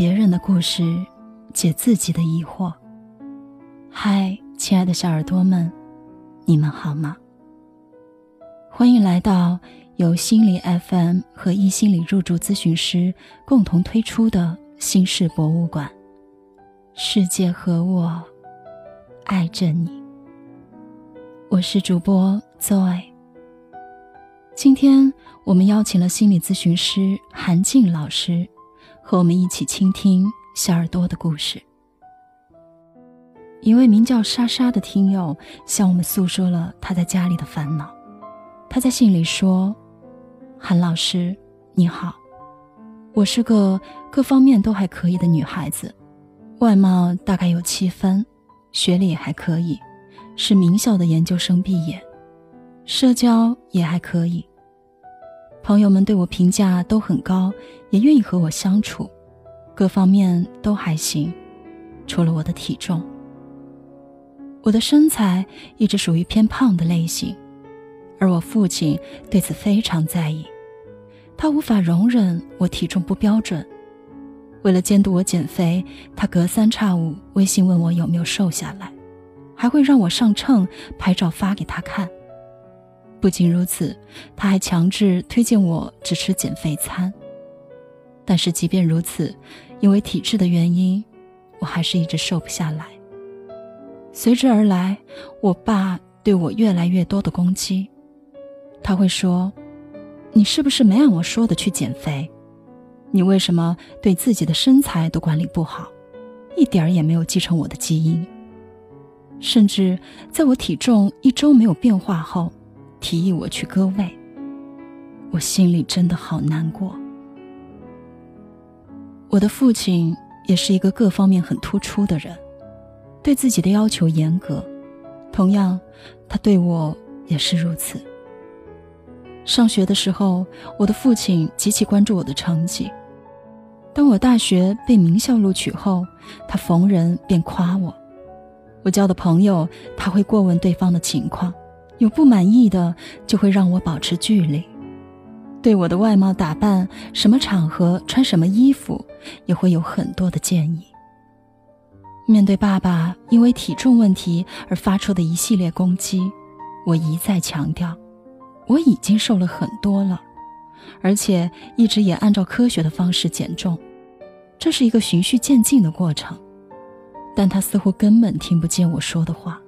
别人的故事，解自己的疑惑。嗨，亲爱的小耳朵们，你们好吗？欢迎来到由心理 FM 和一心理入住咨询师共同推出的心事博物馆。世界和我爱着你。我是主播 Zoe。今天我们邀请了心理咨询师韩静老师。和我们一起倾听小耳朵的故事。一位名叫莎莎的听友向我们诉说了她在家里的烦恼。她在信里说：“韩老师，你好，我是个各方面都还可以的女孩子，外貌大概有七分，学历也还可以，是名校的研究生毕业，社交也还可以。”朋友们对我评价都很高，也愿意和我相处，各方面都还行，除了我的体重。我的身材一直属于偏胖的类型，而我父亲对此非常在意，他无法容忍我体重不标准。为了监督我减肥，他隔三差五微信问我有没有瘦下来，还会让我上秤拍照发给他看。不仅如此，他还强制推荐我只吃减肥餐。但是即便如此，因为体质的原因，我还是一直瘦不下来。随之而来，我爸对我越来越多的攻击。他会说：“你是不是没按我说的去减肥？你为什么对自己的身材都管理不好，一点儿也没有继承我的基因？”甚至在我体重一周没有变化后。提议我去割胃，我心里真的好难过。我的父亲也是一个各方面很突出的人，对自己的要求严格，同样，他对我也是如此。上学的时候，我的父亲极其关注我的成绩。当我大学被名校录取后，他逢人便夸我。我交的朋友，他会过问对方的情况。有不满意的，就会让我保持距离；对我的外貌打扮、什么场合穿什么衣服，也会有很多的建议。面对爸爸因为体重问题而发出的一系列攻击，我一再强调，我已经瘦了很多了，而且一直也按照科学的方式减重，这是一个循序渐进的过程。但他似乎根本听不见我说的话。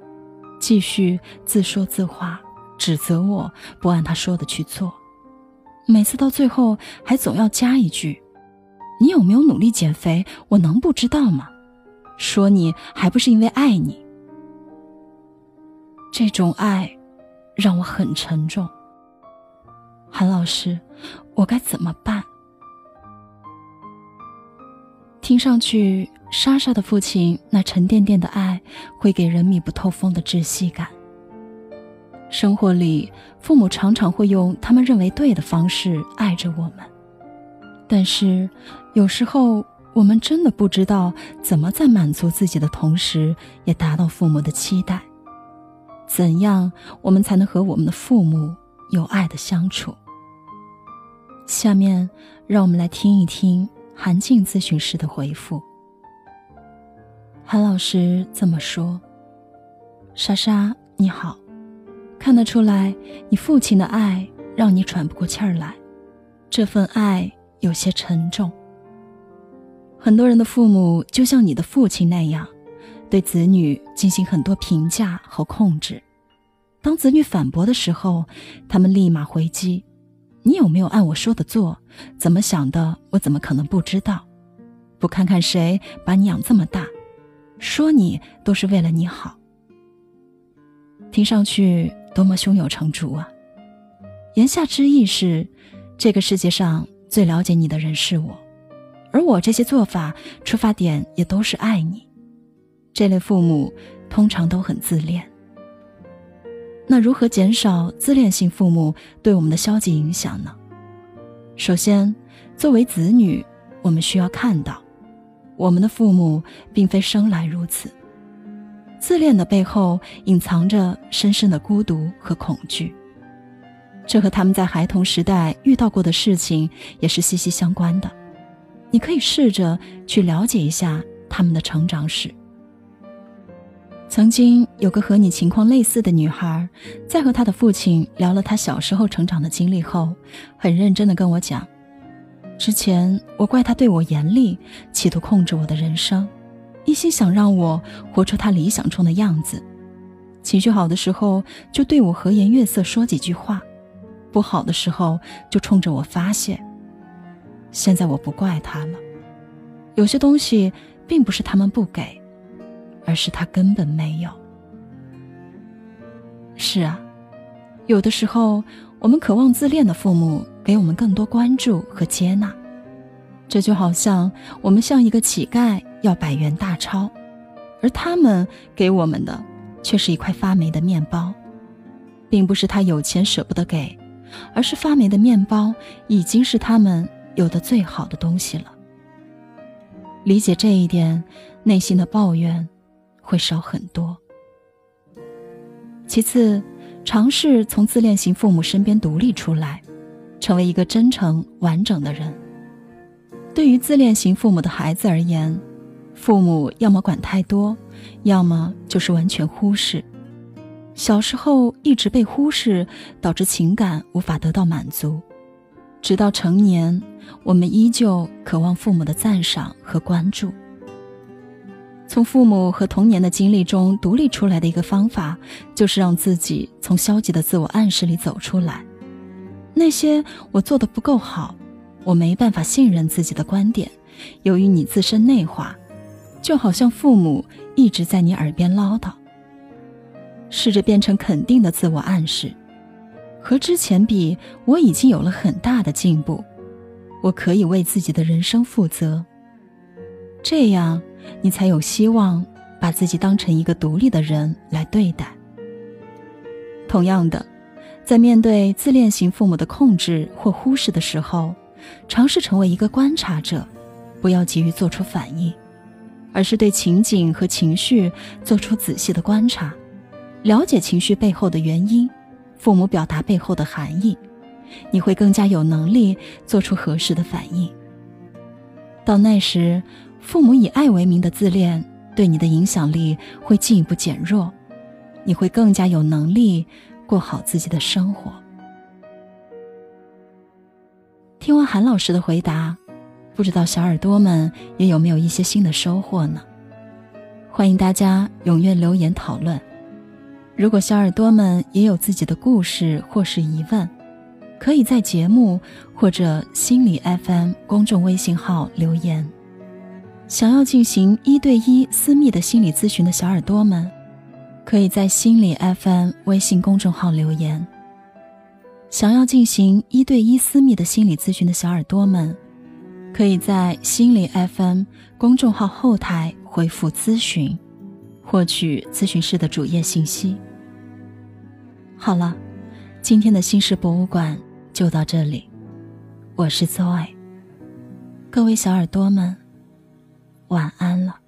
继续自说自话，指责我不按他说的去做，每次到最后还总要加一句：“你有没有努力减肥？我能不知道吗？”说你还不是因为爱你。这种爱让我很沉重。韩老师，我该怎么办？听上去。莎莎的父亲那沉甸甸的爱，会给人密不透风的窒息感。生活里，父母常常会用他们认为对的方式爱着我们，但是有时候我们真的不知道怎么在满足自己的同时，也达到父母的期待。怎样我们才能和我们的父母有爱的相处？下面，让我们来听一听韩静咨询师的回复。韩老师这么说：“莎莎，你好，看得出来，你父亲的爱让你喘不过气儿来，这份爱有些沉重。很多人的父母就像你的父亲那样，对子女进行很多评价和控制。当子女反驳的时候，他们立马回击：‘你有没有按我说的做？怎么想的？我怎么可能不知道？不看看谁把你养这么大？’”说你都是为了你好，听上去多么胸有成竹啊！言下之意是，这个世界上最了解你的人是我，而我这些做法出发点也都是爱你。这类父母通常都很自恋。那如何减少自恋性父母对我们的消极影响呢？首先，作为子女，我们需要看到。我们的父母并非生来如此，自恋的背后隐藏着深深的孤独和恐惧，这和他们在孩童时代遇到过的事情也是息息相关的。你可以试着去了解一下他们的成长史。曾经有个和你情况类似的女孩，在和她的父亲聊了她小时候成长的经历后，很认真的跟我讲：之前我怪他对我严厉，企图控制我的人生，一心想让我活出他理想中的样子。情绪好的时候就对我和颜悦色说几句话，不好的时候就冲着我发泄。现在我不怪他了，有些东西并不是他们不给。而是他根本没有。是啊，有的时候我们渴望自恋的父母给我们更多关注和接纳，这就好像我们向一个乞丐要百元大钞，而他们给我们的却是一块发霉的面包，并不是他有钱舍不得给，而是发霉的面包已经是他们有的最好的东西了。理解这一点，内心的抱怨。会少很多。其次，尝试从自恋型父母身边独立出来，成为一个真诚完整的人。对于自恋型父母的孩子而言，父母要么管太多，要么就是完全忽视。小时候一直被忽视，导致情感无法得到满足，直到成年，我们依旧渴望父母的赞赏和关注。从父母和童年的经历中独立出来的一个方法，就是让自己从消极的自我暗示里走出来。那些我做的不够好，我没办法信任自己的观点，由于你自身内化，就好像父母一直在你耳边唠叨。试着变成肯定的自我暗示，和之前比，我已经有了很大的进步，我可以为自己的人生负责。这样。你才有希望把自己当成一个独立的人来对待。同样的，在面对自恋型父母的控制或忽视的时候，尝试成为一个观察者，不要急于做出反应，而是对情景和情绪做出仔细的观察，了解情绪背后的原因，父母表达背后的含义，你会更加有能力做出合适的反应。到那时。父母以爱为名的自恋对你的影响力会进一步减弱，你会更加有能力过好自己的生活。听完韩老师的回答，不知道小耳朵们也有没有一些新的收获呢？欢迎大家踊跃留言讨论。如果小耳朵们也有自己的故事或是疑问，可以在节目或者心理 FM 公众微信号留言。想要进行一对一私密的心理咨询的小耳朵们，可以在心理 FM 微信公众号留言。想要进行一对一私密的心理咨询的小耳朵们，可以在心理 FM 公众号后台回复“咨询”，获取咨询师的主页信息。好了，今天的心事博物馆就到这里，我是 Zoe，各位小耳朵们。晚安了。